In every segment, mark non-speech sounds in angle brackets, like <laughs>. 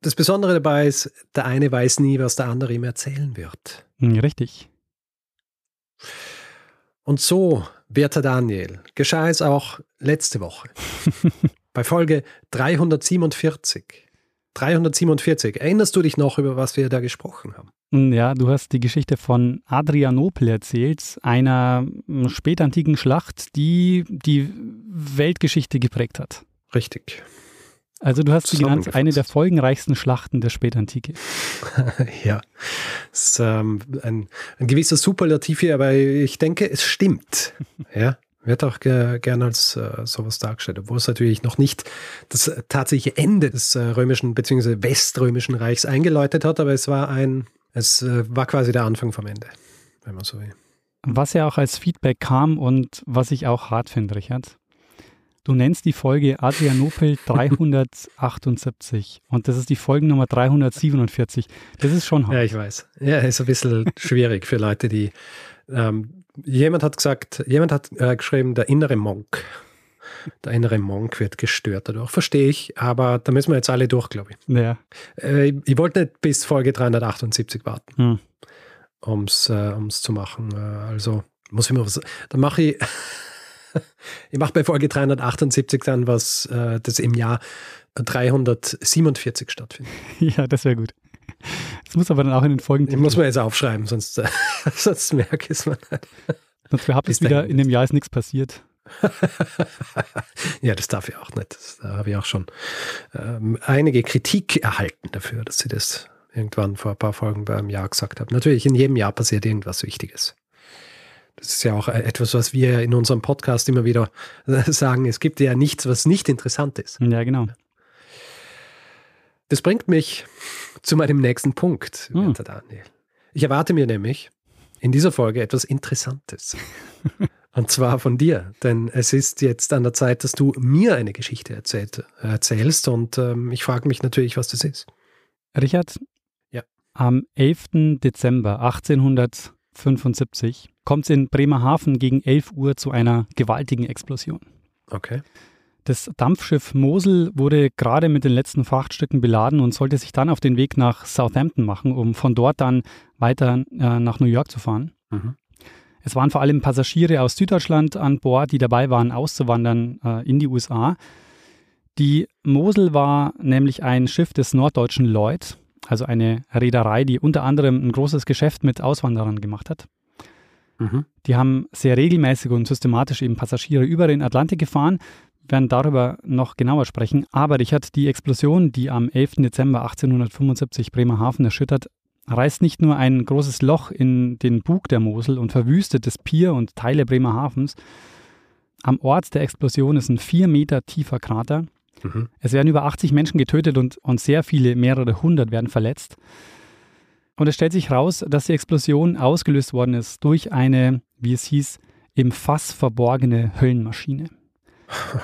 Das Besondere dabei ist, der eine weiß nie, was der andere ihm erzählen wird. Hm, richtig. Und so, werter Daniel, geschah es auch letzte Woche. <laughs> bei Folge 347. 347. Erinnerst du dich noch, über was wir da gesprochen haben? Hm, ja, du hast die Geschichte von Adrianopel erzählt, einer hm, spätantiken Schlacht, die die Weltgeschichte geprägt hat. Richtig. Also du hast sie genannt, eine der folgenreichsten Schlachten der Spätantike. <laughs> ja, das ist ähm, ein, ein gewisser Superlativ hier, aber ich denke, es stimmt. ja, wird auch ge gerne als äh, sowas dargestellt, obwohl es natürlich noch nicht das tatsächliche Ende des äh, römischen bzw. weströmischen Reichs eingeläutet hat, aber es war ein, es äh, war quasi der Anfang vom Ende, wenn man so will. Was ja auch als Feedback kam und was ich auch hart finde, Richard, Du nennst die Folge Adrianopel <laughs> 378 und das ist die Folgennummer 347. Das ist schon hart. Ja, ich weiß. Ja, ist ein bisschen schwierig für Leute, die. Ähm, jemand hat gesagt, jemand hat äh, geschrieben, der innere Monk. Der innere Monk wird gestört dadurch. Verstehe ich, aber da müssen wir jetzt alle durch, glaube ich. Ja. Äh, ich wollte nicht bis Folge 378 warten, hm. um es äh, zu machen. Äh, also muss ich mir was. Dann mache ich. <laughs> ich mache bei Folge 378 dann was, äh, das im Jahr 347 stattfindet. <laughs> Ja, das wäre gut. Das muss aber dann auch in den Folgen. Muss man jetzt aufschreiben, sonst, äh, <laughs> sonst merke ich es mal nicht. Sonst behaupte ich wieder, in dem Jahr ist nichts passiert. ja, das darf ich auch nicht. Das, da habe ich auch schon ähm, einige Kritik erhalten dafür, dass sie das irgendwann vor ein paar Folgen beim Jahr gesagt haben. Natürlich, in jedem Jahr passiert irgendwas Wichtiges. Das ist ja auch etwas, was wir in unserem Podcast immer wieder sagen. Es gibt ja nichts, was nicht interessant ist. Ja, genau. Das bringt mich zu meinem nächsten Punkt, hm. Daniel. Ich erwarte mir nämlich in dieser Folge etwas Interessantes. <laughs> Und zwar von dir, denn es ist jetzt an der Zeit, dass du mir eine Geschichte erzählt, erzählst und ähm, ich frage mich natürlich, was das ist. Richard, ja. am 11. Dezember 1875 kommt es in Bremerhaven gegen 11 Uhr zu einer gewaltigen Explosion. Okay. Das Dampfschiff Mosel wurde gerade mit den letzten Frachtstücken beladen und sollte sich dann auf den Weg nach Southampton machen, um von dort dann weiter äh, nach New York zu fahren. Mhm. Es waren vor allem Passagiere aus Süddeutschland an Bord, die dabei waren, auszuwandern äh, in die USA. Die Mosel war nämlich ein Schiff des norddeutschen Lloyd, also eine Reederei, die unter anderem ein großes Geschäft mit Auswanderern gemacht hat. Mhm. Die haben sehr regelmäßig und systematisch eben Passagiere über den Atlantik gefahren, wir werden darüber noch genauer sprechen. Aber Richard, die Explosion, die am 11. Dezember 1875 Bremerhaven erschüttert, reißt nicht nur ein großes Loch in den Bug der Mosel und verwüstet das Pier und Teile Bremerhavens. Am Ort der Explosion ist ein vier Meter tiefer Krater. Mhm. Es werden über 80 Menschen getötet und, und sehr viele, mehrere hundert werden verletzt. Und es stellt sich heraus, dass die Explosion ausgelöst worden ist durch eine, wie es hieß, im Fass verborgene Höllenmaschine.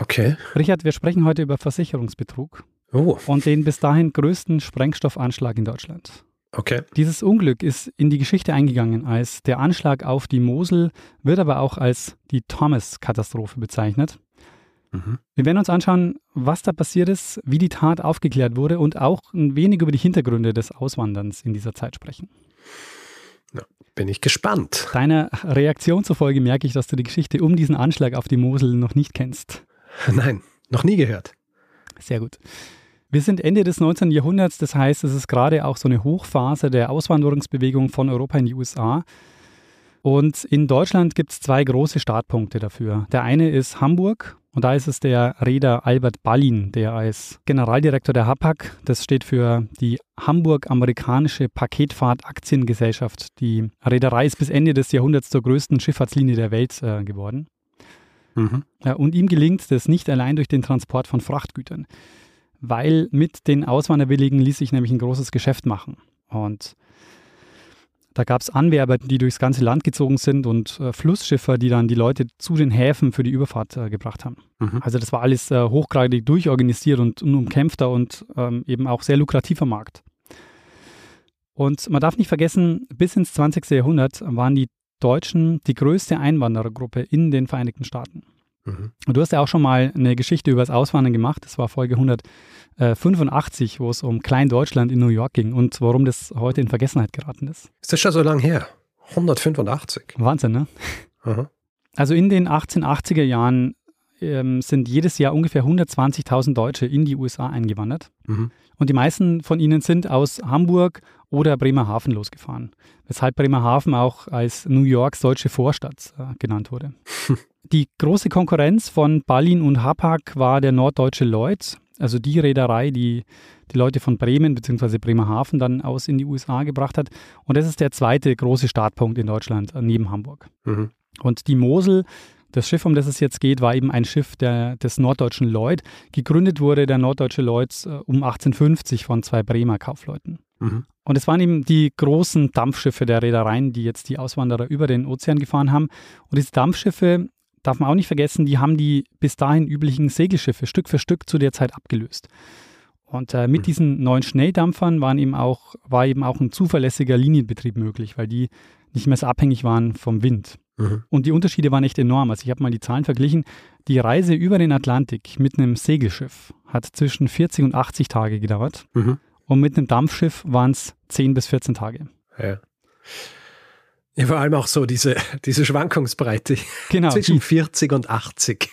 Okay. Richard, wir sprechen heute über Versicherungsbetrug. Oh. Und den bis dahin größten Sprengstoffanschlag in Deutschland. Okay. Dieses Unglück ist in die Geschichte eingegangen als der Anschlag auf die Mosel, wird aber auch als die Thomas-Katastrophe bezeichnet. Mhm. Wir werden uns anschauen, was da passiert ist, wie die Tat aufgeklärt wurde und auch ein wenig über die Hintergründe des Auswanderns in dieser Zeit sprechen. Ja, bin ich gespannt. Deiner Reaktion zufolge merke ich, dass du die Geschichte um diesen Anschlag auf die Mosel noch nicht kennst. <laughs> Nein, noch nie gehört. Sehr gut. Wir sind Ende des 19. Jahrhunderts, das heißt, es ist gerade auch so eine Hochphase der Auswanderungsbewegung von Europa in die USA. Und in Deutschland gibt es zwei große Startpunkte dafür. Der eine ist Hamburg und da ist es der Reeder Albert Ballin, der als Generaldirektor der HAPAC, das steht für die Hamburg-Amerikanische Paketfahrt Aktiengesellschaft. Die Reederei ist bis Ende des Jahrhunderts zur größten Schifffahrtslinie der Welt äh, geworden. Mhm. Ja, und ihm gelingt das nicht allein durch den Transport von Frachtgütern, weil mit den Auswanderwilligen ließ sich nämlich ein großes Geschäft machen. Und Da gab es Anwerber, die durchs ganze Land gezogen sind und äh, Flussschiffer, die dann die Leute zu den Häfen für die Überfahrt äh, gebracht haben. Mhm. Also das war alles äh, hochgradig durchorganisiert und, und umkämpfter und ähm, eben auch sehr lukrativer Markt. Und man darf nicht vergessen, bis ins 20. Jahrhundert waren die Deutschen die größte Einwanderergruppe in den Vereinigten Staaten. Mhm. Und du hast ja auch schon mal eine Geschichte über das Auswandern gemacht. Das war Folge 185, wo es um Klein-Deutschland in New York ging und warum das heute in Vergessenheit geraten ist. Ist das schon so lange her? 185. Wahnsinn, ne? Mhm. Also in den 1880er Jahren ähm, sind jedes Jahr ungefähr 120.000 Deutsche in die USA eingewandert. Mhm. Und die meisten von ihnen sind aus Hamburg oder Bremerhaven losgefahren. Weshalb Bremerhaven auch als New Yorks deutsche Vorstadt äh, genannt wurde. <laughs> die große Konkurrenz von Ballin und Hapag war der norddeutsche Lloyd, also die Reederei, die die Leute von Bremen bzw. Bremerhaven dann aus in die USA gebracht hat. Und das ist der zweite große Startpunkt in Deutschland äh, neben Hamburg. Mhm. Und die Mosel das Schiff, um das es jetzt geht, war eben ein Schiff der, des norddeutschen Lloyd. Gegründet wurde der norddeutsche Lloyd äh, um 1850 von zwei Bremer Kaufleuten. Mhm. Und es waren eben die großen Dampfschiffe der Reedereien, die jetzt die Auswanderer über den Ozean gefahren haben. Und diese Dampfschiffe, darf man auch nicht vergessen, die haben die bis dahin üblichen Segelschiffe Stück für Stück zu der Zeit abgelöst. Und äh, mit mhm. diesen neuen Schnelldampfern waren eben auch, war eben auch ein zuverlässiger Linienbetrieb möglich, weil die nicht mehr so abhängig waren vom Wind. Mhm. Und die Unterschiede waren echt enorm. Also ich habe mal die Zahlen verglichen. Die Reise über den Atlantik mit einem Segelschiff hat zwischen 40 und 80 Tage gedauert. Mhm. Und mit einem Dampfschiff waren es 10 bis 14 Tage. Ja. Ja, vor allem auch so diese, <laughs> diese Schwankungsbreite <laughs> genau, zwischen 40 und 80.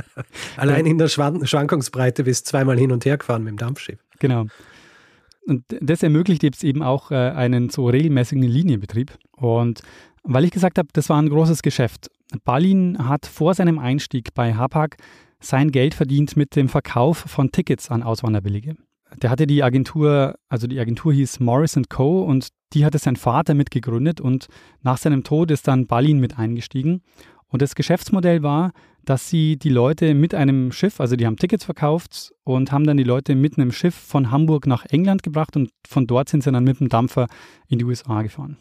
<laughs> Allein in der Schwan Schwankungsbreite bist zweimal hin und her gefahren mit dem Dampfschiff. Genau. Und das ermöglicht jetzt eben auch äh, einen so regelmäßigen Linienbetrieb. Und weil ich gesagt habe, das war ein großes Geschäft. Ballin hat vor seinem Einstieg bei Hapag sein Geld verdient mit dem Verkauf von Tickets an Auswanderbillige. Der hatte die Agentur, also die Agentur hieß Morris Co. und die hatte sein Vater mitgegründet und nach seinem Tod ist dann Ballin mit eingestiegen. Und das Geschäftsmodell war, dass sie die Leute mit einem Schiff, also die haben Tickets verkauft und haben dann die Leute mit einem Schiff von Hamburg nach England gebracht und von dort sind sie dann mit dem Dampfer in die USA gefahren.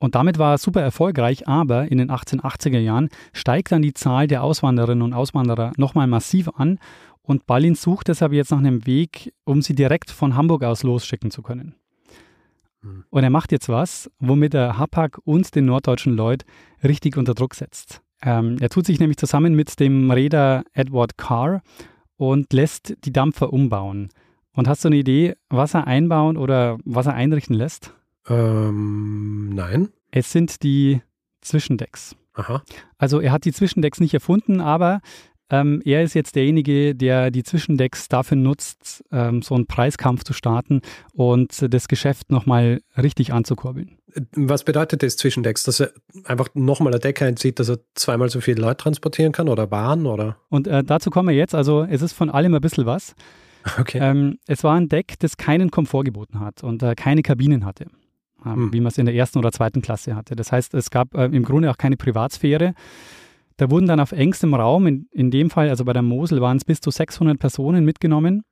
Und damit war er super erfolgreich, aber in den 1880er Jahren steigt dann die Zahl der Auswanderinnen und Auswanderer nochmal massiv an und Ballin sucht deshalb jetzt nach einem Weg, um sie direkt von Hamburg aus losschicken zu können. Hm. Und er macht jetzt was, womit er Hapag und den norddeutschen Lloyd richtig unter Druck setzt. Ähm, er tut sich nämlich zusammen mit dem Reeder Edward Carr und lässt die Dampfer umbauen. Und hast du eine Idee, was er einbauen oder was er einrichten lässt? Ähm, nein. Es sind die Zwischendecks. Aha. Also er hat die Zwischendecks nicht erfunden, aber ähm, er ist jetzt derjenige, der die Zwischendecks dafür nutzt, ähm, so einen Preiskampf zu starten und das Geschäft nochmal richtig anzukurbeln. Was bedeutet das Zwischendecks? Dass er einfach nochmal eine Decke einzieht, dass er zweimal so viele Leute transportieren kann oder Waren oder? Und äh, dazu kommen wir jetzt. Also es ist von allem ein bisschen was. <laughs> Okay. Ähm, es war ein Deck, das keinen Komfort geboten hat und äh, keine Kabinen hatte hm. wie man es in der ersten oder zweiten Klasse hatte. Das heißt, es gab äh, im Grunde auch keine Privatsphäre. Da wurden dann auf engstem Raum, in, in dem Fall, also bei der Mosel, waren es bis zu 600 Personen mitgenommen.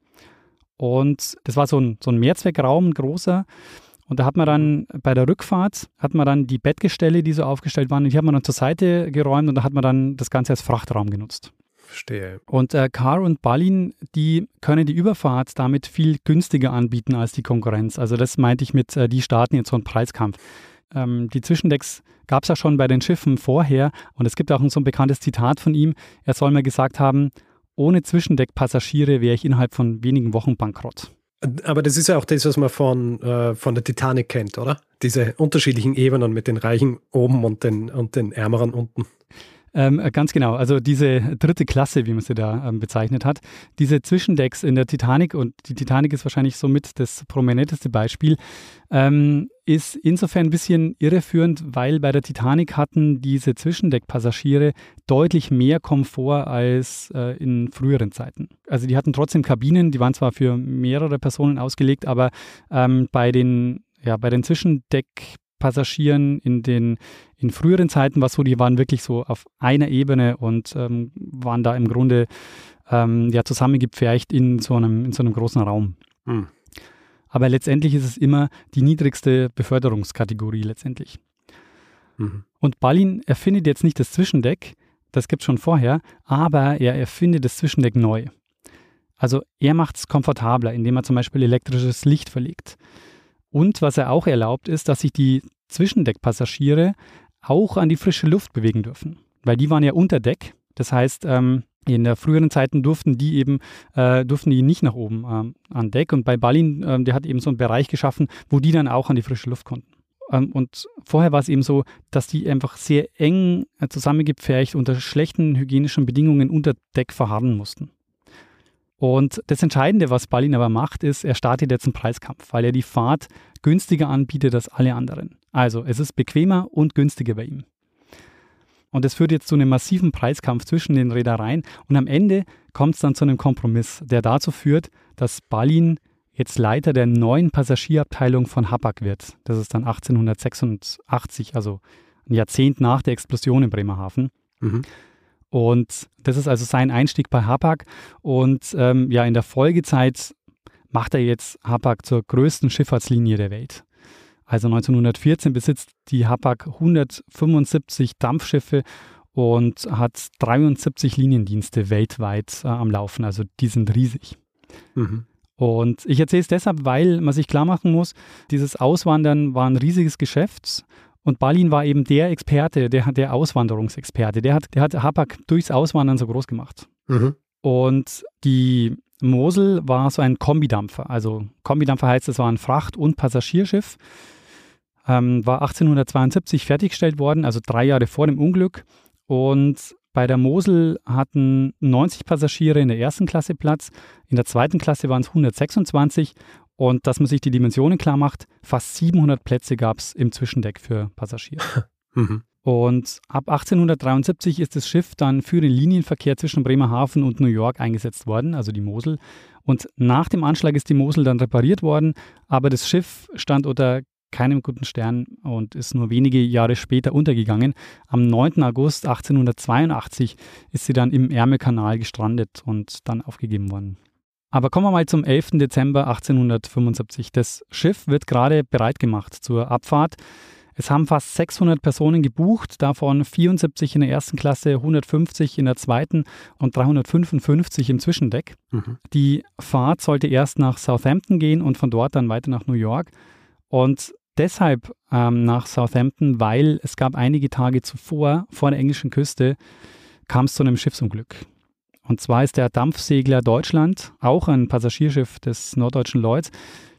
Und das war so ein, so ein Mehrzweckraum, ein großer. Und da hat man dann bei der Rückfahrt, hat man dann die Bettgestelle, die so aufgestellt waren, die hat man dann zur Seite geräumt und da hat man dann das Ganze als Frachtraum genutzt. Verstehe. Und äh, Car und Ballin, die können die Überfahrt damit viel günstiger anbieten als die Konkurrenz. Also das meinte ich mit, äh, die starten jetzt so einen Preiskampf. Ähm, die Zwischendecks gab es ja schon bei den Schiffen vorher und es gibt auch so ein bekanntes Zitat von ihm. Er soll mal gesagt haben, ohne Zwischendeckpassagiere wäre ich innerhalb von wenigen Wochen bankrott. Aber das ist ja auch das, was man von, äh, von der Titanic kennt, oder? Diese unterschiedlichen Ebenen mit den Reichen oben und den, und den Ärmeren unten. Ähm, äh, ganz genau. Also diese dritte Klasse, wie man sie da ähm, bezeichnet hat, diese Zwischendecks in der Titanic, und die Titanic ist wahrscheinlich somit das prominenteste Beispiel, ähm, ist insofern ein bisschen irreführend, weil bei der Titanic hatten diese Zwischendeckpassagiere deutlich mehr Komfort als äh, in früheren Zeiten. Also die hatten trotzdem Kabinen, die waren zwar für mehrere Personen ausgelegt, aber ähm, bei den ja, bei den Zwischendeck Passagieren in den in früheren Zeiten war so, die waren wirklich so auf einer Ebene und ähm, waren da im Grunde ähm, ja zusammengepfercht in so einem, in so einem großen Raum. Hm. aber letztendlich ist es immer die niedrigste Beförderungskategorie letztendlich. Mhm. Und Ballin erfindet jetzt nicht das Zwischendeck, das gibt es schon vorher, aber er erfindet das Zwischendeck neu. Also er macht es komfortabler, indem er zum Beispiel elektrisches Licht verlegt. Und was er auch erlaubt, ist, dass sich die Zwischendeckpassagiere auch an die frische Luft bewegen dürfen. Weil die waren ja unter Deck. Das heißt, ähm, in der früheren Zeiten durften die eben, äh, durften die nicht nach oben ähm, an Deck. Und bei Balin, ähm, der hat eben so einen Bereich geschaffen, wo die dann auch an die frische Luft konnten. Ähm, und vorher war es eben so, dass die einfach sehr eng äh, zusammengepfercht unter schlechten hygienischen Bedingungen unter Deck verharren mussten. Und das Entscheidende, was Balin aber macht, ist, er startet jetzt einen Preiskampf, weil er die Fahrt günstiger anbietet als alle anderen. Also es ist bequemer und günstiger bei ihm. Und es führt jetzt zu einem massiven Preiskampf zwischen den Reedereien und am Ende kommt es dann zu einem Kompromiss, der dazu führt, dass Balin jetzt Leiter der neuen Passagierabteilung von Hapag wird. Das ist dann 1886, also ein Jahrzehnt nach der Explosion in Bremerhaven. Mhm. Und das ist also sein Einstieg bei Hapag. Und ähm, ja, in der Folgezeit macht er jetzt Hapag zur größten Schifffahrtslinie der Welt. Also 1914 besitzt die Hapag 175 Dampfschiffe und hat 73 Liniendienste weltweit äh, am Laufen. Also die sind riesig. Mhm. Und ich erzähle es deshalb, weil man sich klar machen muss, dieses Auswandern war ein riesiges Geschäft und Balin war eben der Experte, der, der Auswanderungsexperte. Der hat, der hat Hapag durchs Auswandern so groß gemacht. Mhm. Und die Mosel war so ein Kombidampfer. Also Kombidampfer heißt, es war ein Fracht- und Passagierschiff. Ähm, war 1872 fertiggestellt worden, also drei Jahre vor dem Unglück. Und bei der Mosel hatten 90 Passagiere in der ersten Klasse Platz, in der zweiten Klasse waren es 126 und dass man sich die Dimensionen klar macht, fast 700 Plätze gab es im Zwischendeck für Passagiere. <laughs> mhm. Und ab 1873 ist das Schiff dann für den Linienverkehr zwischen Bremerhaven und New York eingesetzt worden, also die Mosel. Und nach dem Anschlag ist die Mosel dann repariert worden, aber das Schiff stand unter keinem guten Stern und ist nur wenige Jahre später untergegangen. Am 9. August 1882 ist sie dann im Ärmelkanal gestrandet und dann aufgegeben worden. Aber kommen wir mal zum 11. Dezember 1875. Das Schiff wird gerade bereit gemacht zur Abfahrt. Es haben fast 600 Personen gebucht, davon 74 in der ersten Klasse, 150 in der zweiten und 355 im Zwischendeck. Mhm. Die Fahrt sollte erst nach Southampton gehen und von dort dann weiter nach New York. Und deshalb ähm, nach Southampton, weil es gab einige Tage zuvor vor der englischen Küste kam es zu einem Schiffsunglück. Und zwar ist der Dampfsegler Deutschland, auch ein Passagierschiff des norddeutschen Lloyds,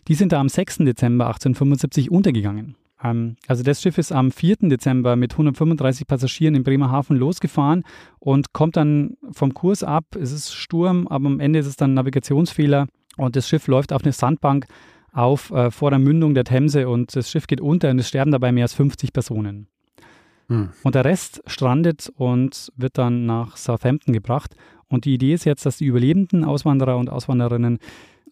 die sind da am 6. Dezember 1875 untergegangen. Ähm, also das Schiff ist am 4. Dezember mit 135 Passagieren in Bremerhaven losgefahren und kommt dann vom Kurs ab. Es ist Sturm, aber am Ende ist es dann Navigationsfehler und das Schiff läuft auf eine Sandbank auf äh, vor der Mündung der Themse und das Schiff geht unter und es sterben dabei mehr als 50 Personen. Hm. Und der Rest strandet und wird dann nach Southampton gebracht. Und die Idee ist jetzt, dass die überlebenden Auswanderer und Auswanderinnen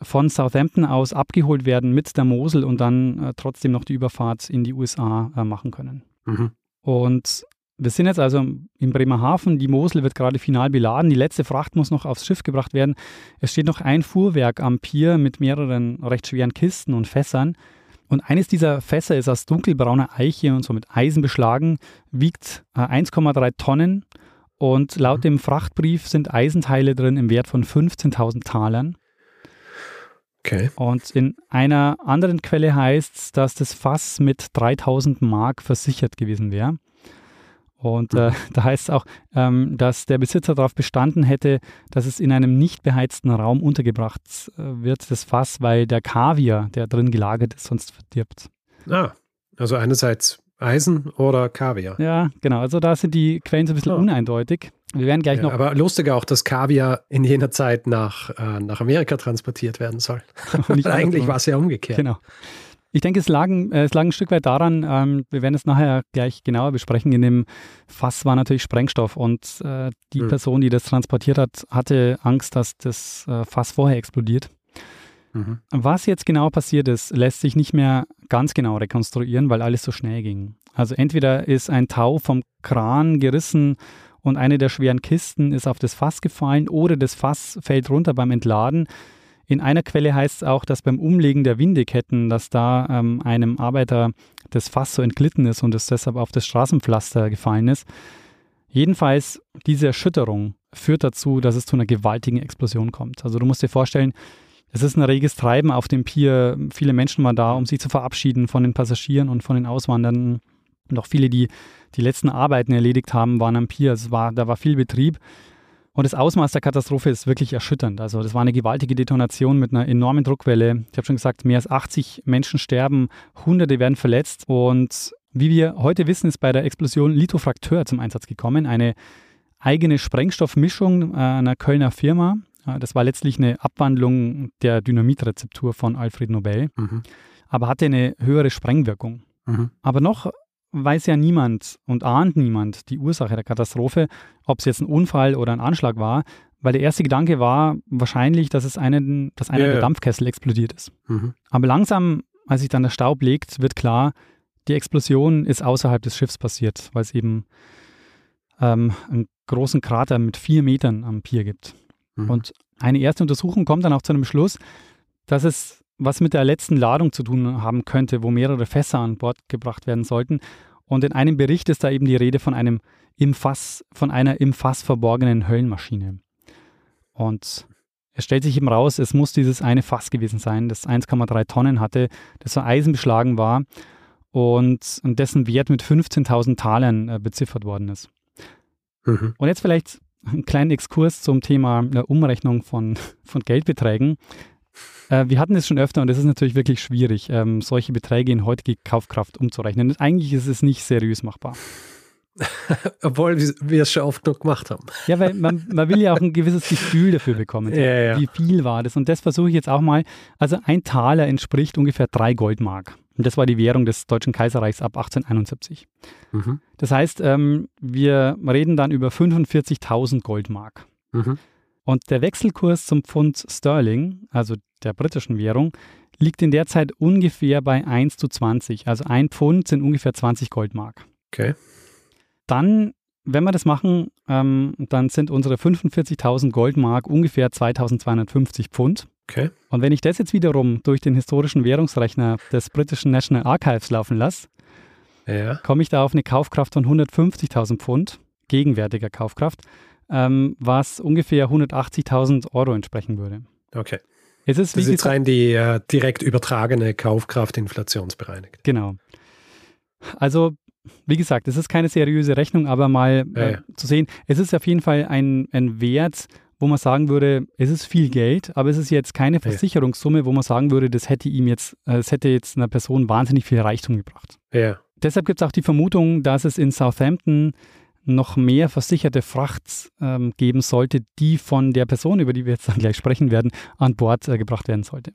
von Southampton aus abgeholt werden mit der Mosel und dann äh, trotzdem noch die Überfahrt in die USA äh, machen können. Mhm. Und wir sind jetzt also in Bremerhaven. Die Mosel wird gerade final beladen. Die letzte Fracht muss noch aufs Schiff gebracht werden. Es steht noch ein Fuhrwerk am Pier mit mehreren recht schweren Kisten und Fässern. Und eines dieser Fässer ist aus dunkelbrauner Eiche und so mit Eisen beschlagen, wiegt 1,3 äh, Tonnen und laut mhm. dem Frachtbrief sind Eisenteile drin im Wert von 15.000 Talern. Okay. Und in einer anderen Quelle heißt es, dass das Fass mit 3000 Mark versichert gewesen wäre. Und äh, mhm. da heißt es auch, ähm, dass der Besitzer darauf bestanden hätte, dass es in einem nicht beheizten Raum untergebracht äh, wird, das Fass, weil der Kaviar, der drin gelagert ist, sonst verdirbt. Ah, also einerseits Eisen oder Kaviar. Ja, genau. Also da sind die Quellen so ein bisschen oh. uneindeutig. Wir werden gleich ja, noch. Aber lustig auch, dass Kaviar in jener Zeit nach, äh, nach Amerika transportiert werden soll. <laughs> Eigentlich war es ja umgekehrt. Genau. Ich denke, es lag, äh, es lag ein Stück weit daran, ähm, wir werden es nachher gleich genauer besprechen. In dem Fass war natürlich Sprengstoff und äh, die mhm. Person, die das transportiert hat, hatte Angst, dass das äh, Fass vorher explodiert. Mhm. Was jetzt genau passiert ist, lässt sich nicht mehr ganz genau rekonstruieren, weil alles so schnell ging. Also entweder ist ein Tau vom Kran gerissen und eine der schweren Kisten ist auf das Fass gefallen oder das Fass fällt runter beim Entladen. In einer Quelle heißt es auch, dass beim Umlegen der Windeketten, dass da ähm, einem Arbeiter das Fass so entglitten ist und es deshalb auf das Straßenpflaster gefallen ist. Jedenfalls, diese Erschütterung führt dazu, dass es zu einer gewaltigen Explosion kommt. Also du musst dir vorstellen, es ist ein reges Treiben auf dem Pier. Viele Menschen waren da, um sich zu verabschieden von den Passagieren und von den Auswandernden. Und auch viele, die die letzten Arbeiten erledigt haben, waren am Pier. Es war, da war viel Betrieb. Und das Ausmaß der Katastrophe ist wirklich erschütternd. Also das war eine gewaltige Detonation mit einer enormen Druckwelle. Ich habe schon gesagt, mehr als 80 Menschen sterben, Hunderte werden verletzt. Und wie wir heute wissen, ist bei der Explosion Lithofrakteur zum Einsatz gekommen, eine eigene Sprengstoffmischung äh, einer Kölner Firma. Das war letztlich eine Abwandlung der Dynamitrezeptur von Alfred Nobel, mhm. aber hatte eine höhere Sprengwirkung. Mhm. Aber noch weiß ja niemand und ahnt niemand die Ursache der Katastrophe, ob es jetzt ein Unfall oder ein Anschlag war, weil der erste Gedanke war wahrscheinlich, dass es einen, dass einer ja, der Dampfkessel explodiert ist. Mhm. Aber langsam, als sich dann der Staub legt, wird klar, die Explosion ist außerhalb des Schiffs passiert, weil es eben ähm, einen großen Krater mit vier Metern am Pier gibt. Mhm. Und eine erste Untersuchung kommt dann auch zu einem Schluss, dass es was mit der letzten Ladung zu tun haben könnte, wo mehrere Fässer an Bord gebracht werden sollten. Und in einem Bericht ist da eben die Rede von einem im Fass, von einer im Fass verborgenen Höllenmaschine. Und es stellt sich eben raus, es muss dieses eine Fass gewesen sein, das 1,3 Tonnen hatte, das so eisenbeschlagen war und, und dessen Wert mit 15.000 Talern äh, beziffert worden ist. Mhm. Und jetzt vielleicht einen kleinen Exkurs zum Thema äh, Umrechnung von, <laughs> von Geldbeträgen. Äh, wir hatten es schon öfter und es ist natürlich wirklich schwierig, ähm, solche Beträge in heutige Kaufkraft umzurechnen. Eigentlich ist es nicht seriös machbar. <laughs> Obwohl wir es schon oft genug gemacht haben. Ja, weil man, man will ja auch ein gewisses Gefühl dafür bekommen. Ja, ja. Wie viel war das? Und das versuche ich jetzt auch mal. Also ein Taler entspricht ungefähr drei Goldmark. Und das war die Währung des Deutschen Kaiserreichs ab 1871. Mhm. Das heißt, ähm, wir reden dann über 45.000 Goldmark. Mhm. Und der Wechselkurs zum Pfund Sterling, also der britischen Währung, liegt in der Zeit ungefähr bei 1 zu 20. Also ein Pfund sind ungefähr 20 Goldmark. Okay. Dann, wenn wir das machen, ähm, dann sind unsere 45.000 Goldmark ungefähr 2250 Pfund. Okay. Und wenn ich das jetzt wiederum durch den historischen Währungsrechner des britischen National Archives laufen lasse, ja. komme ich da auf eine Kaufkraft von 150.000 Pfund, gegenwärtiger Kaufkraft ähm, was ungefähr 180.000 Euro entsprechen würde. Okay. Es ist, das ist jetzt rein die äh, direkt übertragene Kaufkraft inflationsbereinigt. Genau. Also, wie gesagt, es ist keine seriöse Rechnung, aber mal äh, ja. zu sehen, es ist auf jeden Fall ein, ein Wert, wo man sagen würde, es ist viel Geld, aber es ist jetzt keine Versicherungssumme, wo man sagen würde, das hätte ihm jetzt, äh, es hätte jetzt einer Person wahnsinnig viel Reichtum gebracht. Ja. Deshalb gibt es auch die Vermutung, dass es in Southampton noch mehr versicherte Fracht ähm, geben sollte, die von der Person, über die wir jetzt dann gleich sprechen werden, an Bord äh, gebracht werden sollte.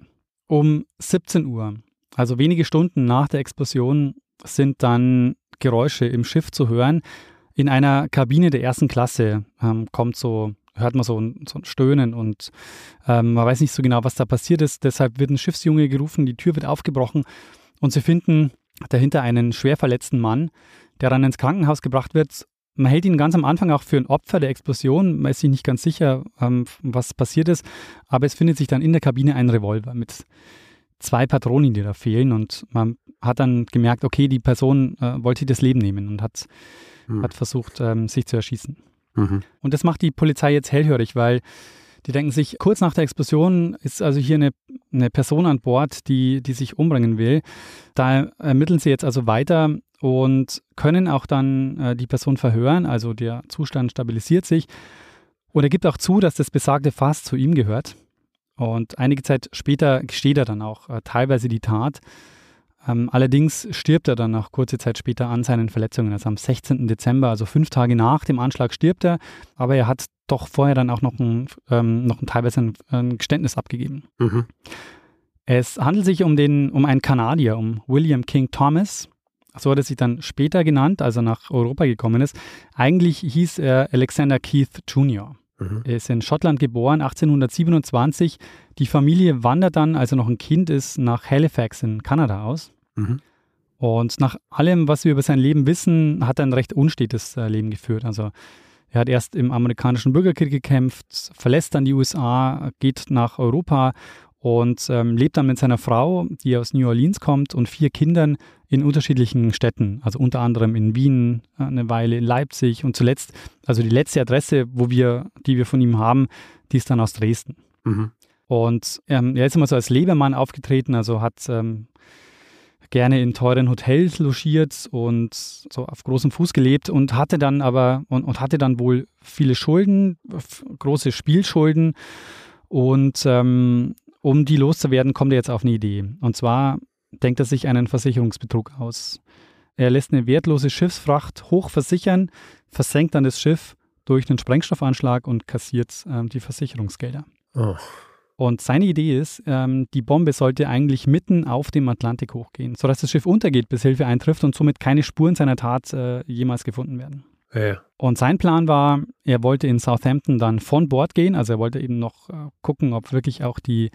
Um 17 Uhr, also wenige Stunden nach der Explosion, sind dann Geräusche im Schiff zu hören. In einer Kabine der ersten Klasse ähm, kommt so, hört man so ein, so ein Stöhnen und ähm, man weiß nicht so genau, was da passiert ist. Deshalb wird ein Schiffsjunge gerufen, die Tür wird aufgebrochen und sie finden dahinter einen schwer verletzten Mann, der dann ins Krankenhaus gebracht wird man hält ihn ganz am Anfang auch für ein Opfer der Explosion. Man ist sich nicht ganz sicher, ähm, was passiert ist. Aber es findet sich dann in der Kabine ein Revolver mit zwei Patronen, die da fehlen. Und man hat dann gemerkt, okay, die Person äh, wollte das Leben nehmen und hat, mhm. hat versucht, ähm, sich zu erschießen. Mhm. Und das macht die Polizei jetzt hellhörig, weil die denken sich, kurz nach der Explosion ist also hier eine, eine Person an Bord, die, die sich umbringen will. Da ermitteln sie jetzt also weiter und können auch dann äh, die Person verhören, also der Zustand stabilisiert sich. Und er gibt auch zu, dass das besagte Fass zu ihm gehört. Und einige Zeit später gesteht er dann auch äh, teilweise die Tat. Ähm, allerdings stirbt er dann auch kurze Zeit später an seinen Verletzungen. Also am 16. Dezember, also fünf Tage nach dem Anschlag, stirbt er. Aber er hat doch vorher dann auch noch ein, ähm, noch ein teilweise ein, ein Geständnis abgegeben. Mhm. Es handelt sich um, den, um einen Kanadier, um William King Thomas. So hat er sich dann später genannt, als er nach Europa gekommen ist. Eigentlich hieß er Alexander Keith Jr. Mhm. Er ist in Schottland geboren, 1827. Die Familie wandert dann, als er noch ein Kind ist, nach Halifax in Kanada aus. Mhm. Und nach allem, was wir über sein Leben wissen, hat er ein recht unstetes äh, Leben geführt. Also Er hat erst im amerikanischen Bürgerkrieg gekämpft, verlässt dann die USA, geht nach Europa und ähm, lebt dann mit seiner Frau, die aus New Orleans kommt, und vier Kindern in unterschiedlichen Städten, also unter anderem in Wien äh, eine Weile, in Leipzig und zuletzt, also die letzte Adresse, wo wir, die wir von ihm haben, die ist dann aus Dresden. Mhm. Und ähm, er ist immer so als Lebemann aufgetreten, also hat ähm, gerne in teuren Hotels logiert und so auf großem Fuß gelebt und hatte dann aber und, und hatte dann wohl viele Schulden, große Spielschulden und ähm, um die loszuwerden, kommt er jetzt auf eine Idee. Und zwar denkt er sich einen Versicherungsbetrug aus. Er lässt eine wertlose Schiffsfracht hoch versichern, versenkt dann das Schiff durch einen Sprengstoffanschlag und kassiert ähm, die Versicherungsgelder. Oh. Und seine Idee ist, ähm, die Bombe sollte eigentlich mitten auf dem Atlantik hochgehen, sodass das Schiff untergeht, bis Hilfe eintrifft und somit keine Spuren seiner Tat äh, jemals gefunden werden. Ja. Und sein Plan war, er wollte in Southampton dann von Bord gehen, also er wollte eben noch äh, gucken, ob wirklich auch die,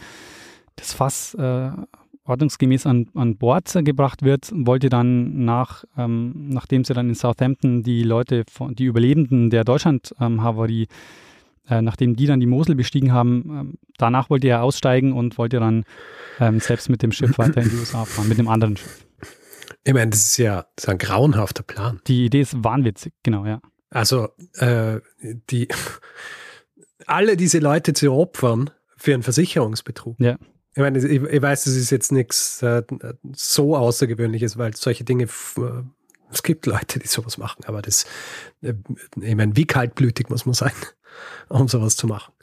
das Fass äh, ordnungsgemäß an, an Bord gebracht wird, wollte dann nach, ähm, nachdem sie dann in Southampton die Leute, von, die Überlebenden der Deutschland-Havarie, äh, nachdem die dann die Mosel bestiegen haben, äh, danach wollte er aussteigen und wollte dann ähm, selbst mit dem Schiff weiter in die USA fahren, mit dem anderen Schiff. Ich meine, das ist ja das ist ein grauenhafter Plan. Die Idee ist wahnwitzig, genau, ja. Also, äh, die, <laughs> alle diese Leute zu opfern für einen Versicherungsbetrug. Ja. Ich meine, ich, ich weiß, das ist jetzt nichts äh, so Außergewöhnliches, weil solche Dinge, äh, es gibt Leute, die sowas machen, aber das, äh, ich meine, wie kaltblütig muss man sein, <laughs> um sowas zu machen?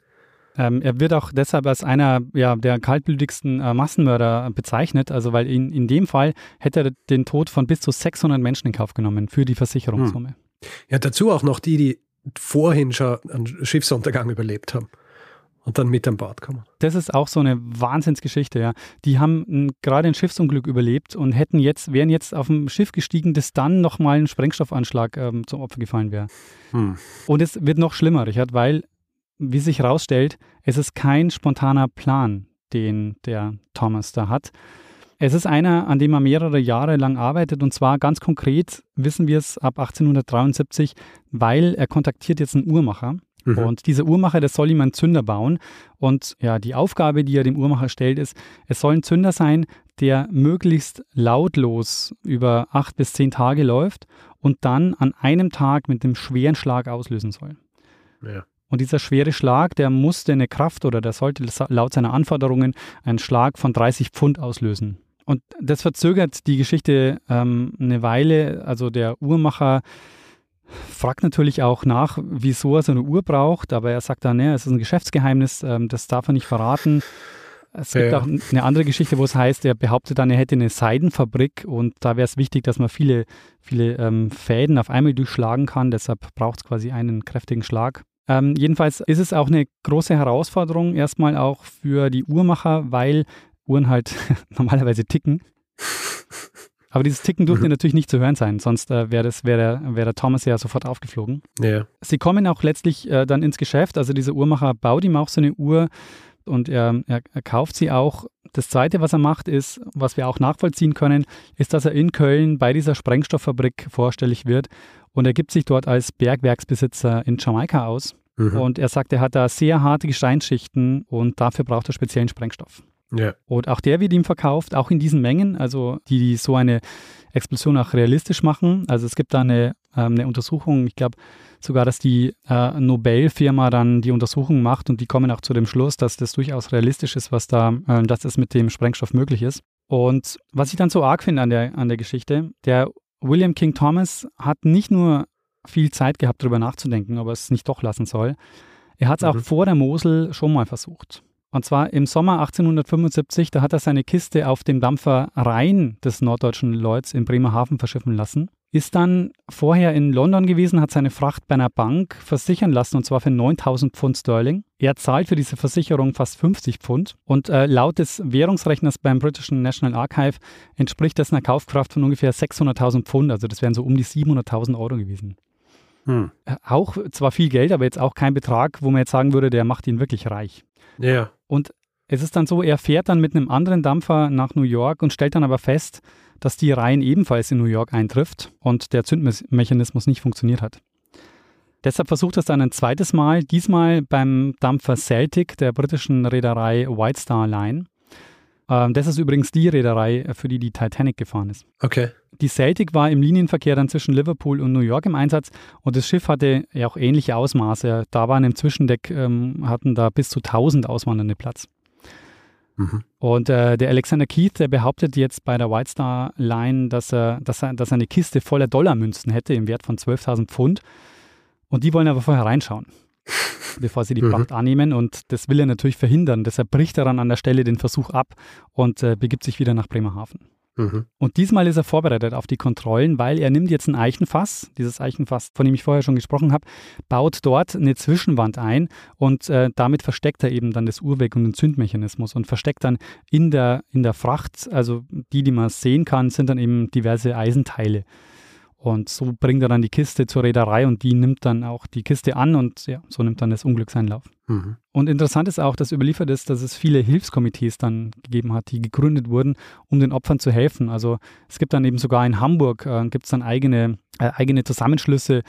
Ähm, er wird auch deshalb als einer ja, der kaltblütigsten äh, Massenmörder bezeichnet, also weil in, in dem Fall hätte er den Tod von bis zu 600 Menschen in Kauf genommen für die Versicherungssumme. Hm. Ja, dazu auch noch die, die vorhin schon einen Schiffsuntergang überlebt haben und dann mit an Bord kommen. Das ist auch so eine Wahnsinnsgeschichte, ja. Die haben gerade ein Schiffsunglück überlebt und hätten jetzt, wären jetzt auf ein Schiff gestiegen, das dann nochmal ein Sprengstoffanschlag ähm, zum Opfer gefallen wäre. Hm. Und es wird noch schlimmer, Richard, weil wie sich herausstellt, es ist kein spontaner Plan, den der Thomas da hat. Es ist einer, an dem er mehrere Jahre lang arbeitet und zwar ganz konkret wissen wir es ab 1873, weil er kontaktiert jetzt einen Uhrmacher. Mhm. Und dieser Uhrmacher, der soll ihm einen Zünder bauen. Und ja, die Aufgabe, die er dem Uhrmacher stellt, ist, es soll ein Zünder sein, der möglichst lautlos über acht bis zehn Tage läuft und dann an einem Tag mit einem schweren Schlag auslösen soll. Ja. Und dieser schwere Schlag, der musste eine Kraft oder der sollte laut seiner Anforderungen einen Schlag von 30 Pfund auslösen. Und das verzögert die Geschichte ähm, eine Weile. Also der Uhrmacher fragt natürlich auch nach, wieso er so eine Uhr braucht, aber er sagt dann, ne, es ist ein Geschäftsgeheimnis, ähm, das darf er nicht verraten. Es gibt ja. auch eine andere Geschichte, wo es heißt, er behauptet dann, er hätte eine Seidenfabrik und da wäre es wichtig, dass man viele, viele ähm, Fäden auf einmal durchschlagen kann. Deshalb braucht es quasi einen kräftigen Schlag. Ähm, jedenfalls ist es auch eine große Herausforderung, erstmal auch für die Uhrmacher, weil Uhren halt <laughs> normalerweise ticken. Aber dieses Ticken durfte mhm. natürlich nicht zu hören sein, sonst äh, wäre wär der, wär der Thomas ja sofort aufgeflogen. Ja. Sie kommen auch letztlich äh, dann ins Geschäft. Also dieser Uhrmacher baut ihm auch so eine Uhr und er, er, er, kauft sie auch. Das Zweite, was er macht, ist, was wir auch nachvollziehen können, ist, dass er in Köln bei dieser Sprengstofffabrik vorstellig wird und er gibt sich dort als Bergwerksbesitzer in Jamaika aus. Mhm. Und er sagt, er hat da sehr harte Gesteinsschichten und dafür braucht er speziellen Sprengstoff. Ja. Und auch der wird ihm verkauft, auch in diesen Mengen, also die, die so eine Explosion auch realistisch machen. Also es gibt da eine, ähm, eine Untersuchung, ich glaube sogar, dass die äh, Nobel-Firma dann die Untersuchung macht und die kommen auch zu dem Schluss, dass das durchaus realistisch ist, was da, äh, dass das mit dem Sprengstoff möglich ist. Und was ich dann so arg finde an der, an der Geschichte, der William King Thomas hat nicht nur viel Zeit gehabt, darüber nachzudenken, ob er es nicht doch lassen soll. Er hat es mhm. auch vor der Mosel schon mal versucht. Und zwar im Sommer 1875, da hat er seine Kiste auf dem Dampfer Rhein des norddeutschen Lloyds in Bremerhaven verschiffen lassen. Ist dann vorher in London gewesen, hat seine Fracht bei einer Bank versichern lassen und zwar für 9000 Pfund Sterling. Er zahlt für diese Versicherung fast 50 Pfund und äh, laut des Währungsrechners beim Britischen National Archive entspricht das einer Kaufkraft von ungefähr 600.000 Pfund, also das wären so um die 700.000 Euro gewesen. Hm. Äh, auch zwar viel Geld, aber jetzt auch kein Betrag, wo man jetzt sagen würde, der macht ihn wirklich reich. Ja. Und es ist dann so, er fährt dann mit einem anderen Dampfer nach New York und stellt dann aber fest, dass die Rhein ebenfalls in New York eintrifft und der Zündmechanismus nicht funktioniert hat. Deshalb versucht er es dann ein zweites Mal, diesmal beim Dampfer Celtic der britischen Reederei White Star Line. Ähm, das ist übrigens die Reederei, für die die Titanic gefahren ist. Okay. Die Celtic war im Linienverkehr dann zwischen Liverpool und New York im Einsatz und das Schiff hatte ja auch ähnliche Ausmaße. Da waren im Zwischendeck, ähm, hatten da bis zu 1000 auswandernde Platz. Mhm. Und äh, der Alexander Keith, der behauptet jetzt bei der White Star Line, dass er, dass er, dass er eine Kiste voller Dollarmünzen hätte im Wert von 12.000 Pfund. Und die wollen aber vorher reinschauen, <laughs> bevor sie die Pracht mhm. annehmen. Und das will er natürlich verhindern. Deshalb bricht er dann an der Stelle den Versuch ab und äh, begibt sich wieder nach Bremerhaven. Mhm. Und diesmal ist er vorbereitet auf die Kontrollen, weil er nimmt jetzt ein Eichenfass, dieses Eichenfass, von dem ich vorher schon gesprochen habe, baut dort eine Zwischenwand ein und äh, damit versteckt er eben dann das Uhrwerk und den Zündmechanismus und versteckt dann in der, in der Fracht, also die, die man sehen kann, sind dann eben diverse Eisenteile. Und so bringt er dann die Kiste zur Reederei und die nimmt dann auch die Kiste an und ja, so nimmt dann das Unglück seinen Lauf. Mhm. Und interessant ist auch, dass überliefert ist, dass es viele Hilfskomitees dann gegeben hat, die gegründet wurden, um den Opfern zu helfen. Also es gibt dann eben sogar in Hamburg, äh, gibt es dann eigene, äh, eigene Zusammenschlüsse,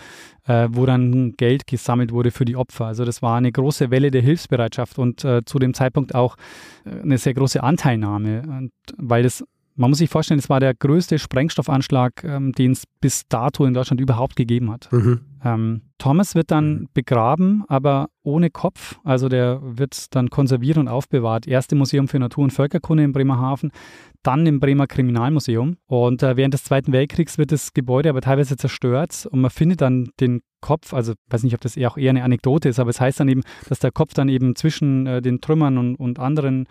äh, wo dann Geld gesammelt wurde für die Opfer. Also das war eine große Welle der Hilfsbereitschaft und äh, zu dem Zeitpunkt auch äh, eine sehr große Anteilnahme, und, weil das man muss sich vorstellen, es war der größte Sprengstoffanschlag, ähm, den es bis dato in Deutschland überhaupt gegeben hat. Mhm. Ähm, Thomas wird dann mhm. begraben, aber ohne Kopf. Also der wird dann konserviert und aufbewahrt. Erst im Museum für Natur- und Völkerkunde in Bremerhaven, dann im Bremer Kriminalmuseum. Und äh, während des Zweiten Weltkriegs wird das Gebäude aber teilweise zerstört und man findet dann den Kopf, also weiß nicht, ob das eher auch eher eine Anekdote ist, aber es heißt dann eben, dass der Kopf dann eben zwischen äh, den Trümmern und, und anderen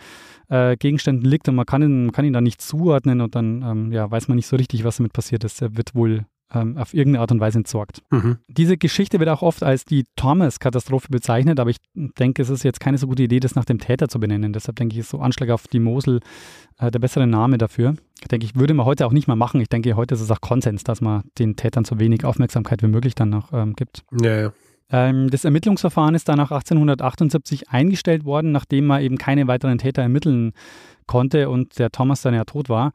äh, Gegenständen liegt und man kann ihn, man kann ihn dann nicht zuordnen und dann ähm, ja, weiß man nicht so richtig, was damit passiert ist. Er wird wohl ähm, auf irgendeine Art und Weise entsorgt. Mhm. Diese Geschichte wird auch oft als die Thomas-Katastrophe bezeichnet, aber ich denke, es ist jetzt keine so gute Idee, das nach dem Täter zu benennen. Deshalb denke ich, ist so Anschlag auf die Mosel äh, der bessere Name dafür. Ich denke, ich würde man heute auch nicht mehr machen. Ich denke, heute ist es auch Konsens, dass man den Tätern so wenig Aufmerksamkeit wie möglich dann noch ähm, gibt. Ja, ja. Ähm, das Ermittlungsverfahren ist dann nach 1878 eingestellt worden, nachdem man eben keine weiteren Täter ermitteln konnte und der Thomas dann ja tot war.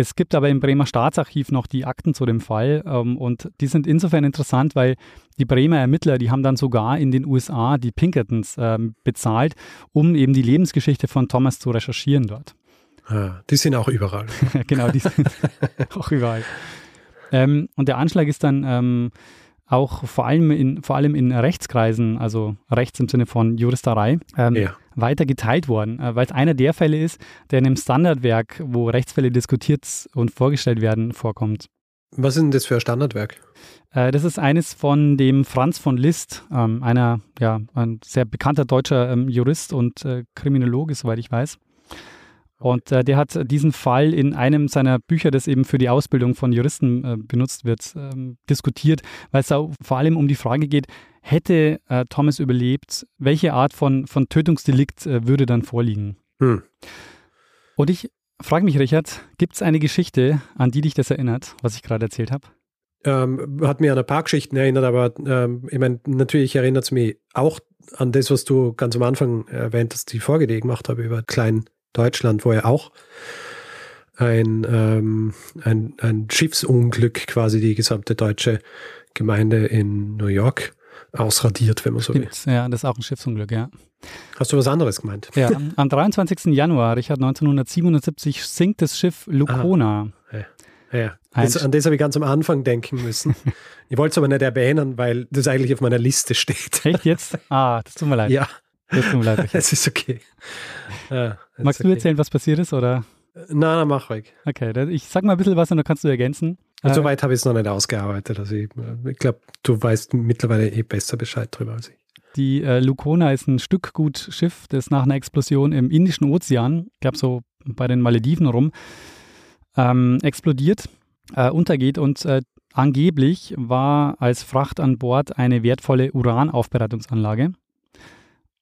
Es gibt aber im Bremer Staatsarchiv noch die Akten zu dem Fall ähm, und die sind insofern interessant, weil die Bremer Ermittler, die haben dann sogar in den USA die Pinkertons ähm, bezahlt, um eben die Lebensgeschichte von Thomas zu recherchieren dort. Ah, die sind auch überall. <laughs> genau, die sind <laughs> auch überall. Ähm, und der Anschlag ist dann ähm, auch vor allem in, vor allem in Rechtskreisen, also rechts im Sinne von Juristerei, ähm, ja. weiter geteilt worden, äh, weil es einer der Fälle ist, der in einem Standardwerk, wo Rechtsfälle diskutiert und vorgestellt werden, vorkommt. Was ist denn das für ein Standardwerk? Äh, das ist eines von dem Franz von Liszt, ähm, einer, ja, ein sehr bekannter deutscher ähm, Jurist und äh, Kriminologe, soweit ich weiß. Und äh, der hat diesen Fall in einem seiner Bücher, das eben für die Ausbildung von Juristen äh, benutzt wird, ähm, diskutiert, weil es da vor allem um die Frage geht, hätte äh, Thomas überlebt, welche Art von, von Tötungsdelikt äh, würde dann vorliegen? Hm. Und ich frage mich, Richard, gibt es eine Geschichte, an die dich das erinnert, was ich gerade erzählt habe? Ähm, hat mir an ein paar Geschichten erinnert, aber ähm, ich meine, natürlich erinnert es mich auch an das, was du ganz am Anfang erwähnt hast, die Folge, die ich gemacht habe über kleinen Deutschland, wo ja auch ein, ähm, ein, ein Schiffsunglück quasi die gesamte deutsche Gemeinde in New York ausradiert, wenn man so will. Ja, das ist auch ein Schiffsunglück, ja. Hast du was anderes gemeint? Ja, am, am 23. Januar, Richard, 1977 sinkt das Schiff Lucona. Ah, ja, ja. Das, an das habe ich ganz am Anfang denken müssen. <laughs> ich wollte es aber nicht erwähnen, weil das eigentlich auf meiner Liste steht. Echt jetzt? Ah, das tut mir leid. Ja. Mir leid. Richard. Es ist okay. <laughs> Ja, Magst okay. du erzählen, was passiert ist, oder? Nein, nein, mach ruhig. Okay, ich sag mal ein bisschen was und dann kannst du ergänzen. Und also, soweit habe ich es noch nicht ausgearbeitet. Also ich, ich glaube, du weißt mittlerweile eh besser Bescheid drüber als ich. Die äh, Lucona ist ein Stückgutschiff, das nach einer Explosion im Indischen Ozean, ich glaube so bei den Malediven rum, ähm, explodiert, äh, untergeht und äh, angeblich war als Fracht an Bord eine wertvolle Uranaufbereitungsanlage.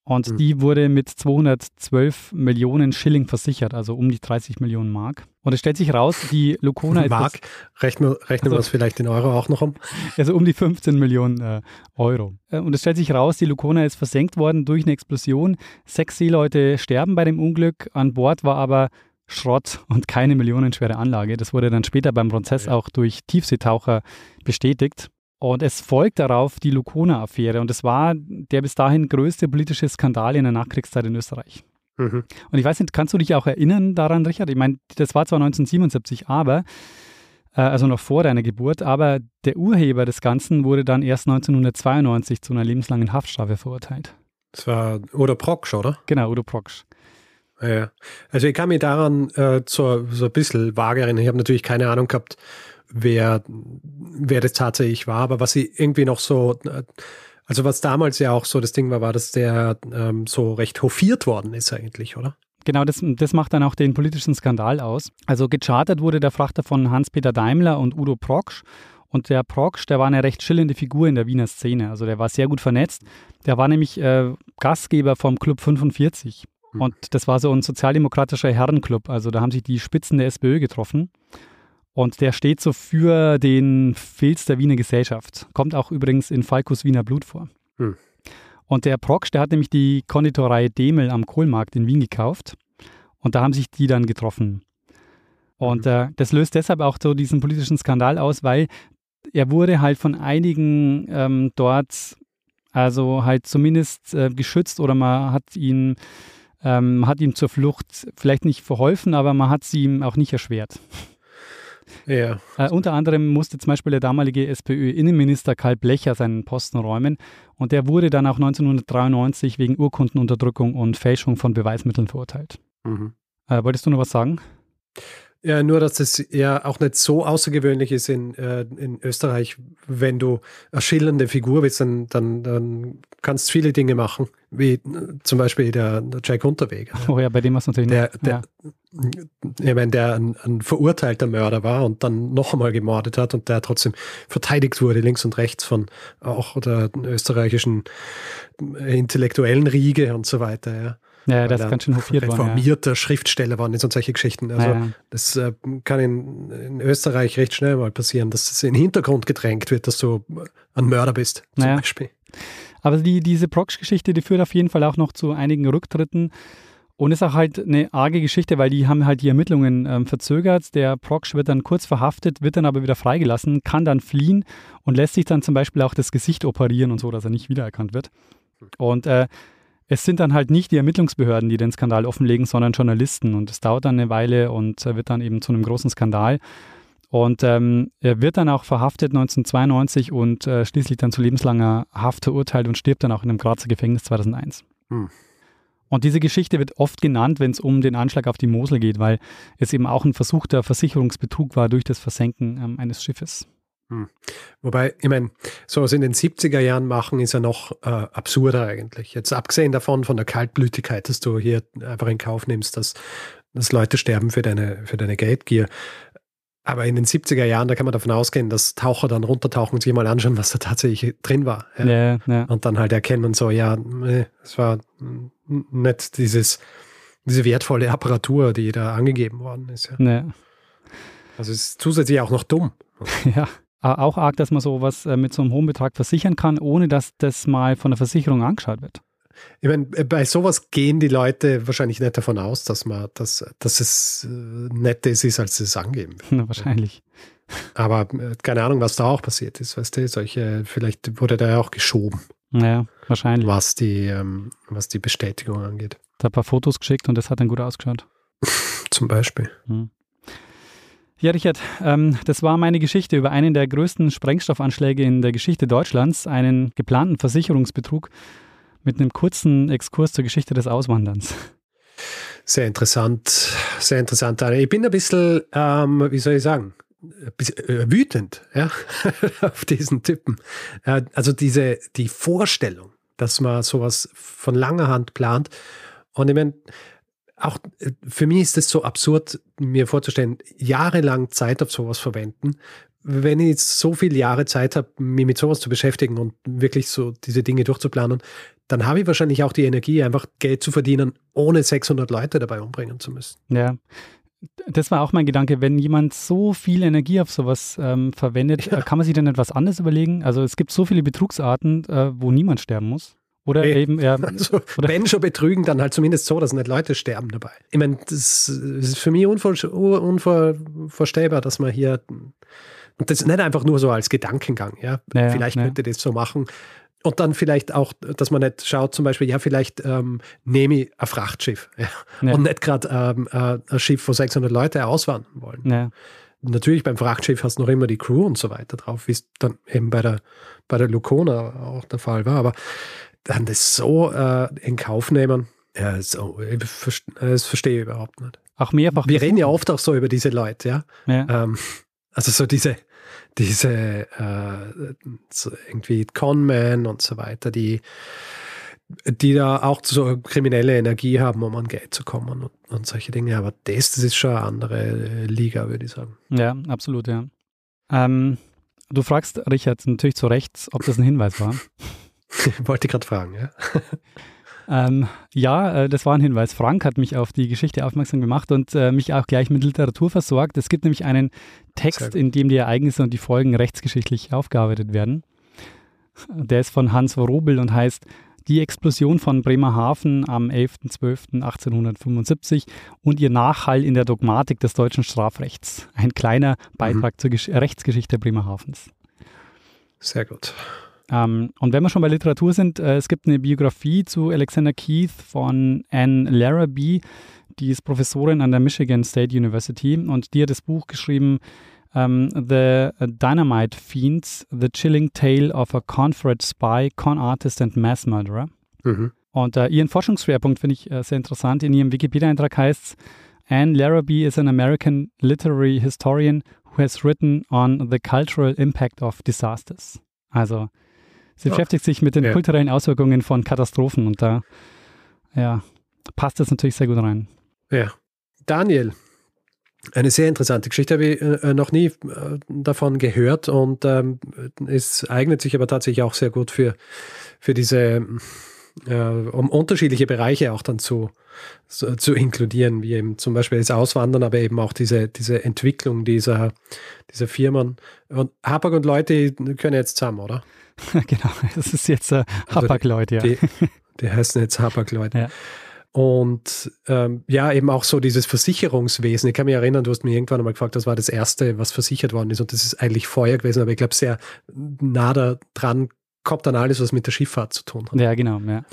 Und mhm. die wurde mit 212 Millionen Schilling versichert, also um die 30 Millionen Mark. Und es stellt sich raus, die Lucona ist. Mark, rechnen, rechnen also, wir das vielleicht in Euro auch noch um? Also um die 15 Millionen äh, Euro. Äh, und es stellt sich raus, die Lucona ist versenkt worden durch eine Explosion. Sechs Seeleute sterben bei dem Unglück. An Bord war aber Schrott und keine millionenschwere Anlage. Das wurde dann später beim Prozess ja. auch durch Tiefseetaucher bestätigt. Und es folgt darauf die Lukona-Affäre. Und es war der bis dahin größte politische Skandal in der Nachkriegszeit in Österreich. Mhm. Und ich weiß nicht, kannst du dich auch erinnern daran, Richard? Ich meine, das war zwar 1977, aber, äh, also noch vor deiner Geburt, aber der Urheber des Ganzen wurde dann erst 1992 zu einer lebenslangen Haftstrafe verurteilt. Das war Udo Proksch, oder? Genau, Udo Proksch. Ja, also ich kann mich daran äh, so, so ein bisschen vage erinnern. Ich habe natürlich keine Ahnung gehabt, wer, wer das tatsächlich war, aber was ich irgendwie noch so, also was damals ja auch so das Ding war, war, dass der ähm, so recht hofiert worden ist eigentlich, oder? Genau, das, das macht dann auch den politischen Skandal aus. Also gechartert wurde der Frachter von Hans-Peter Daimler und Udo Proksch. Und der Proksch, der war eine recht schillernde Figur in der Wiener Szene. Also der war sehr gut vernetzt. Der war nämlich äh, Gastgeber vom Club 45. Hm. Und das war so ein sozialdemokratischer Herrenclub. Also da haben sich die Spitzen der SPÖ getroffen. Und der steht so für den Filz der Wiener Gesellschaft. Kommt auch übrigens in Falkos Wiener Blut vor. Hm. Und der Proksch, der hat nämlich die Konditorei Demel am Kohlmarkt in Wien gekauft. Und da haben sich die dann getroffen. Und mhm. äh, das löst deshalb auch so diesen politischen Skandal aus, weil er wurde halt von einigen ähm, dort, also halt zumindest äh, geschützt oder man hat ihn, ähm, hat ihm zur Flucht vielleicht nicht verholfen, aber man hat sie ihm auch nicht erschwert. Ja. Äh, unter anderem musste zum Beispiel der damalige SPÖ-Innenminister Karl Blecher seinen Posten räumen und der wurde dann auch 1993 wegen Urkundenunterdrückung und Fälschung von Beweismitteln verurteilt. Mhm. Äh, wolltest du noch was sagen? Ja, nur, dass es ja auch nicht so außergewöhnlich ist in, äh, in Österreich, wenn du eine schillernde Figur bist, dann, dann, dann kannst du viele Dinge machen, wie äh, zum Beispiel der, der Jack Unterweger. Oh ja, bei dem was natürlich der, der, ja. Ich meine, der ein, ein, verurteilter Mörder war und dann noch einmal gemordet hat und der trotzdem verteidigt wurde, links und rechts von auch der österreichischen intellektuellen Riege und so weiter. Ja. Ja, das ganz schön hofiert worden. Reformierter ja. Schriftsteller waren und solche Geschichten. Also ja. das äh, kann in, in, Österreich recht schnell mal passieren, dass es in den Hintergrund gedrängt wird, dass du ein Mörder bist, zum naja. Beispiel. Aber die, diese Prox-Geschichte, die führt auf jeden Fall auch noch zu einigen Rücktritten. Und ist auch halt eine arge Geschichte, weil die haben halt die Ermittlungen ähm, verzögert. Der Prox wird dann kurz verhaftet, wird dann aber wieder freigelassen, kann dann fliehen und lässt sich dann zum Beispiel auch das Gesicht operieren und so, dass er nicht wiedererkannt wird. Und äh, es sind dann halt nicht die Ermittlungsbehörden, die den Skandal offenlegen, sondern Journalisten. Und es dauert dann eine Weile und wird dann eben zu einem großen Skandal. Und ähm, er wird dann auch verhaftet 1992 und äh, schließlich dann zu lebenslanger Haft verurteilt und stirbt dann auch in einem Grazer Gefängnis 2001. Hm. Und diese Geschichte wird oft genannt, wenn es um den Anschlag auf die Mosel geht, weil es eben auch ein versuchter Versicherungsbetrug war durch das Versenken ähm, eines Schiffes. Hm. Wobei, ich meine, sowas in den 70er Jahren machen, ist ja noch äh, absurder eigentlich. Jetzt abgesehen davon, von der Kaltblütigkeit, dass du hier einfach in Kauf nimmst, dass, dass Leute sterben für deine, für deine Geldgier. Aber in den 70er Jahren, da kann man davon ausgehen, dass Taucher dann runtertauchen und sich mal anschauen, was da tatsächlich drin war. Ja. Ja, ja. Und dann halt erkennen so, ja, es war nicht dieses, diese wertvolle Apparatur, die da angegeben worden ist. Ja. Also es ist zusätzlich auch noch dumm. <laughs> Ja auch arg, dass man sowas äh, mit so einem hohen Betrag versichern kann, ohne dass das mal von der Versicherung angeschaut wird. Ich meine, äh, bei sowas gehen die Leute wahrscheinlich nicht davon aus, dass man, dass, dass es äh, netter ist, als sie es angeben. Na, <laughs> wahrscheinlich. Aber keine Ahnung, was da auch passiert ist, weißt du, solche, vielleicht wurde da ja auch geschoben. Naja, wahrscheinlich. Was die, ähm, was die Bestätigung angeht. Da ein paar Fotos geschickt und das hat dann gut ausgeschaut. <laughs> Zum Beispiel. Hm. Ja, Richard, ähm, das war meine Geschichte über einen der größten Sprengstoffanschläge in der Geschichte Deutschlands, einen geplanten Versicherungsbetrug mit einem kurzen Exkurs zur Geschichte des Auswanderns. Sehr interessant, sehr interessant. Ich bin ein bisschen, ähm, wie soll ich sagen, äh, wütend ja, <laughs> auf diesen Typen. Also diese, die Vorstellung, dass man sowas von langer Hand plant. Und ich meine, auch äh, für mich ist es so absurd, mir vorzustellen, jahrelang Zeit auf sowas verwenden. Wenn ich jetzt so viele Jahre Zeit habe, mich mit sowas zu beschäftigen und wirklich so diese Dinge durchzuplanen, dann habe ich wahrscheinlich auch die Energie, einfach Geld zu verdienen, ohne 600 Leute dabei umbringen zu müssen. Ja. Das war auch mein Gedanke, wenn jemand so viel Energie auf sowas ähm, verwendet, ja. kann man sich dann etwas anderes überlegen? Also es gibt so viele Betrugsarten, äh, wo niemand sterben muss. Oder nee. eben, ja. <laughs> Also, oder wenn schon betrügen, dann halt zumindest so, dass nicht Leute sterben dabei. Ich meine, das ist für mich unvor, unvorstellbar, dass man hier Und das nicht einfach nur so als Gedankengang, ja. ja vielleicht ja. könnte das so machen. Und dann vielleicht auch, dass man nicht schaut, zum Beispiel, ja, vielleicht ähm, nehme ich ein Frachtschiff <laughs> ja, Ja. und nicht gerade ähm, äh, ein Schiff, wo 600 Leute auswandern wollen. Natürlich beim Frachtschiff hast du noch immer die Crew und so weiter drauf, wie es dann eben bei der, bei der Lucona auch der Fall war. Aber dann das so äh, in Kauf nehmen, ja, so, ich verste- das verstehe ich überhaupt nicht. Auch mehrfach. Wir reden ja oft auch so über diese Leute, ja. Ja. Ähm, also so diese, diese äh, so irgendwie Conmen und so weiter, die, die da auch so kriminelle Energie haben, um an Geld zu kommen und, und solche Dinge. Aber das, das ist schon eine andere äh, Liga, würde ich sagen. Ja, absolut, ja. Ähm, du fragst Richard natürlich zu Recht, ob das ein Hinweis war. <laughs> Wollte gerade fragen, ja. <laughs> Ähm, ja, äh, das war ein Hinweis. Frank hat mich auf die Geschichte aufmerksam gemacht und äh, mich auch gleich mit Literatur versorgt. Es gibt nämlich einen Text, in dem die Ereignisse und die Folgen rechtsgeschichtlich aufgearbeitet werden. Der ist von Hans Worobel und heißt Die Explosion von Bremerhaven am 11.12.1875 und ihr Nachhall in der Dogmatik des deutschen Strafrechts. Ein kleiner Beitrag zur Gesch Rechtsgeschichte Bremerhavens. Sehr gut. Ähm, und wenn wir schon bei Literatur sind, äh, es gibt eine Biografie zu Alexander Keith von Anne Larrabee, die ist Professorin an der Michigan State University und die hat das Buch geschrieben ähm, The Dynamite Fiends, The Chilling Tale of a Confederate Spy, Con Artist and Mass Murderer. Mhm. Und äh, ihren Forschungsschwerpunkt finde ich äh, sehr interessant. In ihrem Wikipedia-Eintrag heißt es, Anne Larrabee is an American literary historian who has written on the cultural impact of disasters. Also sie beschäftigt sich mit den Ja. kulturellen Auswirkungen von Katastrophen und da ja, passt das natürlich sehr gut rein. Ja. Daniel, eine sehr interessante Geschichte, habe ich äh, noch nie äh, davon gehört und ähm, es eignet sich aber tatsächlich auch sehr gut für, für diese, äh, um unterschiedliche Bereiche auch dann zu, zu, zu inkludieren, wie eben zum Beispiel das Auswandern, aber eben auch diese, diese Entwicklung dieser, dieser Firmen. Und Hapag und Leute können jetzt zusammen, oder? <laughs> genau, das ist jetzt äh, Also Hapag-Leute, ja. Die, <laughs> die heißen jetzt Hapag-Leute. Ja. Und ähm, ja, eben auch so dieses Versicherungswesen. Ich kann mich erinnern, du hast mir irgendwann einmal gefragt, das war das Erste, was versichert worden ist. Und das ist eigentlich Feuer gewesen, aber ich glaube, sehr nah da dran kommt dann alles, was mit der Schifffahrt zu tun hat. Ja, genau, ja.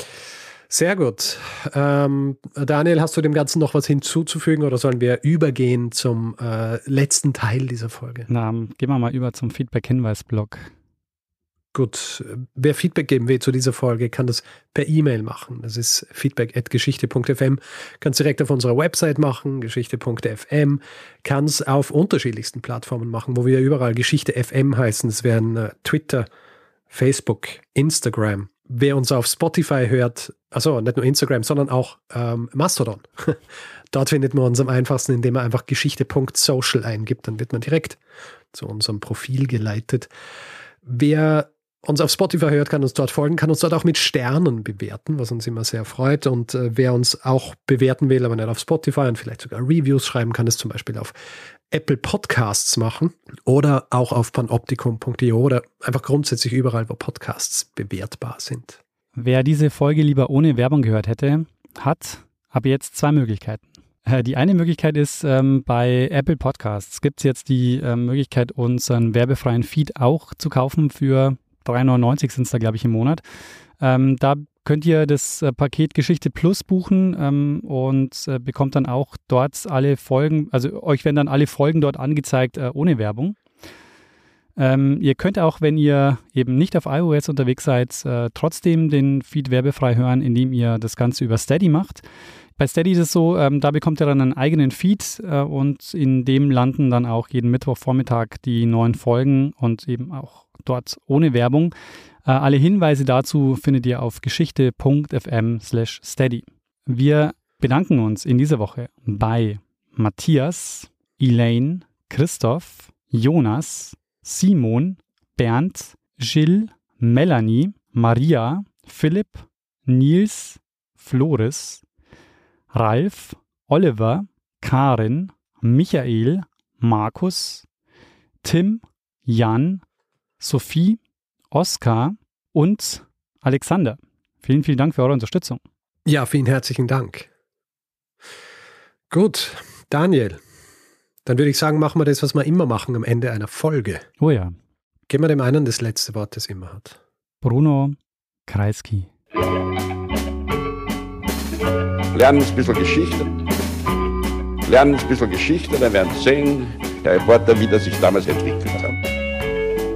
Sehr gut. Ähm, Daniel, hast du dem Ganzen noch was hinzuzufügen oder sollen wir übergehen zum äh, letzten Teil dieser Folge? Na, gehen wir mal über zum Feedback-Hinweis-Blog. Gut, wer Feedback geben will zu dieser Folge, kann das per E-Mail machen. Das ist feedback.geschichte.fm. Kann es direkt auf unserer Website machen, geschichte.fm. Kann es auf unterschiedlichsten Plattformen machen, wo wir überall Geschichte FM heißen. Es wären äh, Twitter, Facebook, Instagram. Wer uns auf Spotify hört, also nicht nur Instagram, sondern auch ähm, Mastodon. <laughs> Dort findet man uns am einfachsten, indem man einfach geschichte.social eingibt. Dann wird man direkt zu unserem Profil geleitet. Wer uns auf Spotify hört, kann uns dort folgen, kann uns dort auch mit Sternen bewerten, was uns immer sehr freut. Und äh, wer uns auch bewerten will, aber nicht auf Spotify und vielleicht sogar Reviews schreiben, kann es zum Beispiel auf Apple Podcasts machen oder auch auf panoptikum.io oder einfach grundsätzlich überall, wo Podcasts bewertbar sind. Wer diese Folge lieber ohne Werbung gehört hätte, hat ab jetzt zwei Möglichkeiten. Äh, Die eine Möglichkeit ist, ähm, bei Apple Podcasts gibt es jetzt die äh, Möglichkeit, unseren werbefreien Feed auch zu kaufen. Für 3,99 sind es da, glaube ich, im Monat. Ähm, da könnt ihr das äh, Paket Geschichte Plus buchen ähm, und äh, bekommt dann auch dort alle Folgen, also euch werden dann alle Folgen dort angezeigt äh, ohne Werbung. Ähm, ihr könnt auch, wenn ihr eben nicht auf iOS unterwegs seid, äh, trotzdem den Feed werbefrei hören, indem ihr das Ganze über Steady macht. Bei Steady ist es so, ähm, da bekommt ihr dann einen eigenen Feed äh, und in dem landen dann auch jeden Mittwochvormittag die neuen Folgen und eben auch dort ohne Werbung. Äh, alle Hinweise dazu findet ihr auf geschichte.fm slash steady. Wir bedanken uns in dieser Woche bei Matthias, Elaine, Christoph, Jonas, Simon, Bernd, Jill, Melanie, Maria, Philipp, Nils, Floris, Ralf, Oliver, Karin, Michael, Markus, Tim, Jan, Sophie, Oskar und Alexander. Vielen, vielen Dank für eure Unterstützung. Ja, vielen herzlichen Dank. Gut, Daniel, Dann würde ich sagen, machen wir das, was wir immer machen am Ende einer Folge. Oh ja. Geben wir dem einen das letzte Wort, das immer hat. Bruno Kreisky. Lernen ein bisschen Geschichte. Lernen ein bisschen Geschichte, dann werden Sie sehen, der Reporter, wie das sich damals entwickelt hat.